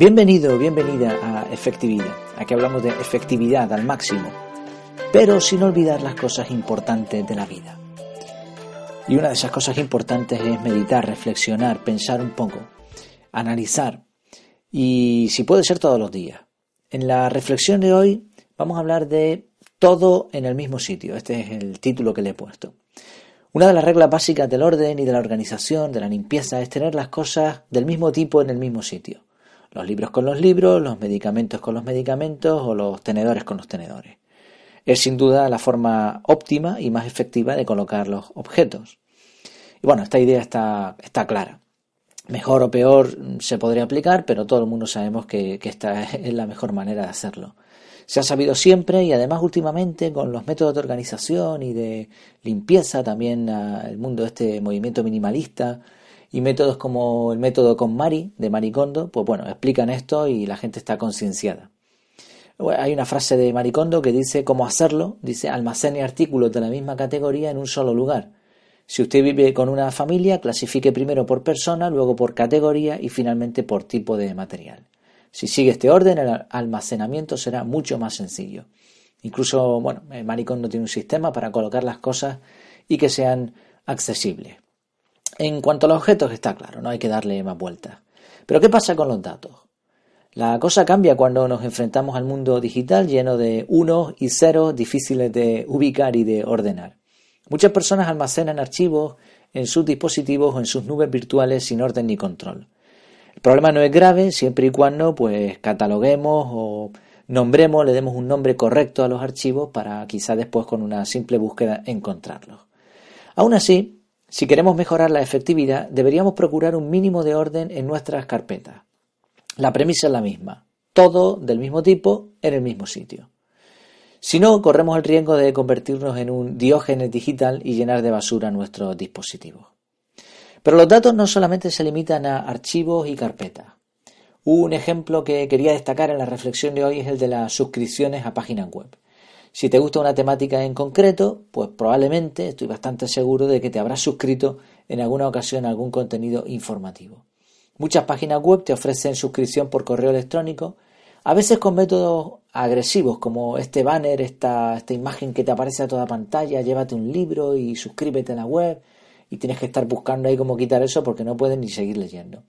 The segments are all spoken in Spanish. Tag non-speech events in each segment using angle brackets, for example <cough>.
Bienvenido, bienvenida a Efectividad. Aquí hablamos de efectividad al máximo, pero sin olvidar las cosas importantes de la vida. Y una de esas cosas importantes es meditar, reflexionar, pensar un poco, analizar y si puede ser todos los días. En la reflexión de hoy vamos a hablar de todo en el mismo sitio. Este es el título que le he puesto. Una de las reglas básicas del orden y de la organización, de la limpieza, es tener las cosas del mismo tipo en el mismo sitio los libros con los libros, los medicamentos con los medicamentos o los tenedores con los tenedores. Es sin duda la forma óptima y más efectiva de colocar los objetos. Y bueno, esta idea está, está clara. Mejor o peor se podría aplicar, pero todo el mundo sabemos que, que esta <laughs> es la mejor manera de hacerlo. Se ha sabido siempre y además últimamente con los métodos de organización y de limpieza, también el mundo de este movimiento minimalista, y métodos como el método con Mari, de Maricondo, pues bueno, explican esto y la gente está concienciada. Hay una frase de Maricondo que dice cómo hacerlo, dice almacene artículos de la misma categoría en un solo lugar. Si usted vive con una familia, clasifique primero por persona, luego por categoría y finalmente por tipo de material. Si sigue este orden, el almacenamiento será mucho más sencillo. Incluso, bueno, Maricondo tiene un sistema para colocar las cosas y que sean accesibles. En cuanto a los objetos está claro, no hay que darle más vueltas. Pero ¿qué pasa con los datos? La cosa cambia cuando nos enfrentamos al mundo digital lleno de unos y ceros difíciles de ubicar y de ordenar. Muchas personas almacenan archivos en sus dispositivos o en sus nubes virtuales sin orden ni control. El problema no es grave siempre y cuando pues cataloguemos o nombremos, le demos un nombre correcto a los archivos para quizá después con una simple búsqueda encontrarlos. Aún así, si queremos mejorar la efectividad, deberíamos procurar un mínimo de orden en nuestras carpetas. La premisa es la misma, todo del mismo tipo en el mismo sitio. Si no, corremos el riesgo de convertirnos en un diógenes digital y llenar de basura nuestros dispositivos. Pero los datos no solamente se limitan a archivos y carpetas. Un ejemplo que quería destacar en la reflexión de hoy es el de las suscripciones a páginas web. Si te gusta una temática en concreto, pues probablemente estoy bastante seguro de que te habrás suscrito en alguna ocasión a algún contenido informativo. Muchas páginas web te ofrecen suscripción por correo electrónico, a veces con métodos agresivos como este banner, esta, imagen que te aparece a toda pantalla, llévate un libro y suscríbete a la web y tienes que estar buscando ahí cómo quitar eso porque no puedes ni seguir leyendo.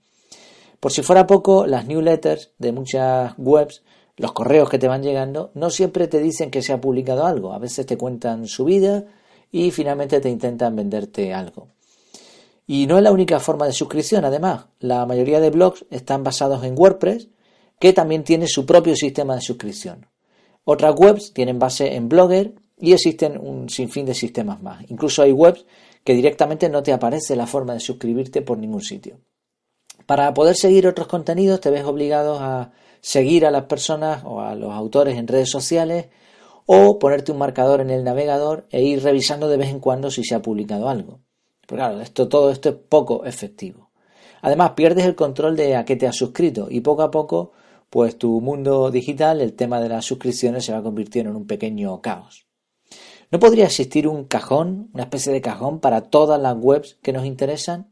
Por si fuera poco, las newsletters de muchas webs los correos que te van llegando no siempre te dicen que se ha publicado algo, a veces te cuentan su vida y finalmente te intentan venderte algo. Y no es la única forma de suscripción, además, la mayoría de blogs están basados en WordPress, que también tiene su propio sistema de suscripción. Otras webs tienen base en Blogger y existen un sinfín de sistemas más. Incluso hay webs que directamente no te aparece la forma de suscribirte por ningún sitio. Para poder seguir otros contenidos te ves obligado a seguir a las personas o a los autores en redes sociales o ponerte un marcador en el navegador e ir revisando de vez en cuando si se ha publicado algo. Pero claro, esto, todo esto es poco efectivo. Además, pierdes el control de a qué te has suscrito y poco a poco, pues tu mundo digital, el tema de las suscripciones se va convirtiendo en un pequeño caos. ¿No podría existir un cajón, una especie de cajón para todas las webs que nos interesan?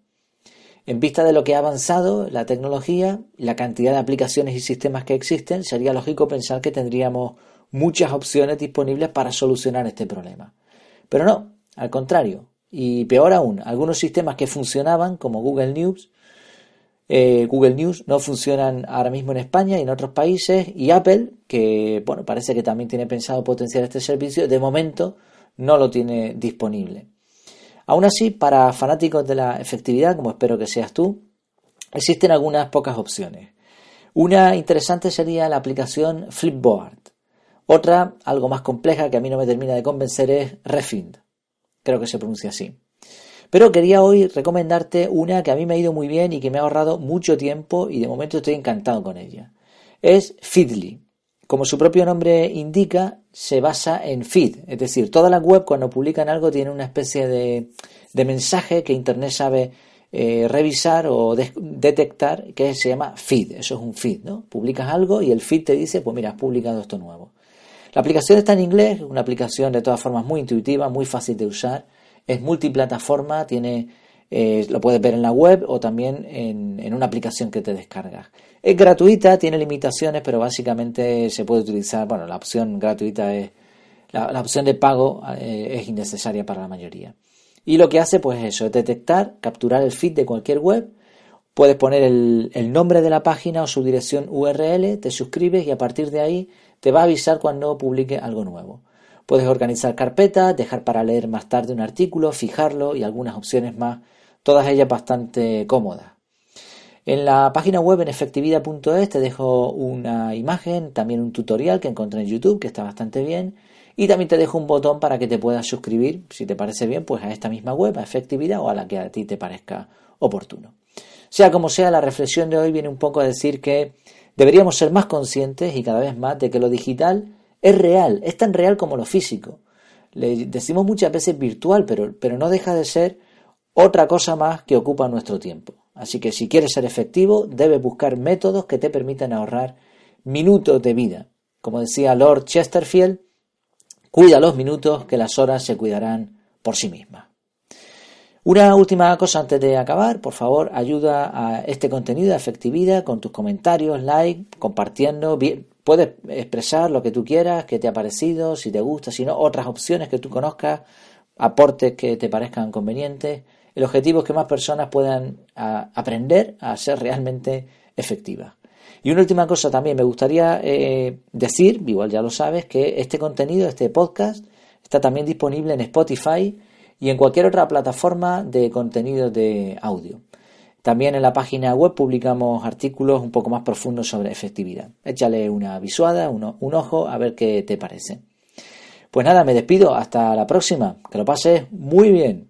En vista de lo que ha avanzado la tecnología, la cantidad de aplicaciones y sistemas que existen, sería lógico pensar que tendríamos muchas opciones disponibles para solucionar este problema. Pero no, al contrario. Y peor aún, algunos sistemas que funcionaban, como Google News, eh, Google News no funcionan ahora mismo en España y en otros países, y Apple, que bueno, parece que también tiene pensado potenciar este servicio, de momento no lo tiene disponible. Aún así, para fanáticos de la efectividad, como espero que seas tú, existen algunas pocas opciones. Una interesante sería la aplicación Flipboard. Otra, algo más compleja que a mí no me termina de convencer, es Refind. Creo que se pronuncia así. Pero quería hoy recomendarte una que a mí me ha ido muy bien y que me ha ahorrado mucho tiempo y de momento estoy encantado con ella. Es Feedly. Como su propio nombre indica, se basa en feed, es decir, todas las web cuando publican algo tienen una especie de, mensaje que Internet sabe eh, revisar o detectar que se llama feed, eso es un feed, ¿no? Publicas algo y el feed te dice, pues mira, has publicado esto nuevo. La aplicación está en inglés, una aplicación de todas formas muy intuitiva, muy fácil de usar, es multiplataforma, tiene Eh, lo puedes ver en la web o también en, una aplicación que te descargas. Es gratuita, tiene limitaciones, pero básicamente se puede utilizar. Bueno, la opción gratuita es. La, opción de pago eh, es innecesaria para la mayoría. Y lo que hace, pues eso, es detectar, capturar el feed de cualquier web. Puedes poner el, el nombre de la página o su dirección URL, te suscribes y a partir de ahí te va a avisar cuando publique algo nuevo. Puedes organizar carpetas, dejar para leer más tarde un artículo, fijarlo y algunas opciones más, todas ellas bastante cómodas. En la página web en efectividad.es te dejo una imagen, también un tutorial que encontré en YouTube que está bastante bien y también te dejo un botón para que te puedas suscribir, si te parece bien, pues a esta misma web, a efectividad o a la que a ti te parezca oportuno. Sea como sea, la reflexión de hoy viene un poco a decir que deberíamos ser más conscientes y cada vez más de que lo digital es real, es tan real como lo físico. Le decimos muchas veces virtual, pero, pero no deja de ser otra cosa más que ocupa nuestro tiempo. Así que si quieres ser efectivo, debes buscar métodos que te permitan ahorrar minutos de vida. Como decía Lord Chesterfield, cuida los minutos que las horas se cuidarán por sí mismas. Una última cosa antes de acabar, por favor, ayuda a este contenido a efectividad con tus comentarios, like, compartiendo. Puedes expresar lo que tú quieras, qué te ha parecido, si te gusta, si no, otras opciones que tú conozcas, aportes que te parezcan convenientes. El objetivo es que más personas puedan aprender a ser realmente efectivas. Y una última cosa también, me gustaría eh, decir, igual ya lo sabes, que este contenido, este podcast, está también disponible en Spotify y en cualquier otra plataforma de contenido de audio. También en la página web publicamos artículos un poco más profundos sobre efectividad. Échale una visuada, un ojo, a ver qué te parece. Pues nada, me despido. Hasta la próxima. Que lo pases muy bien.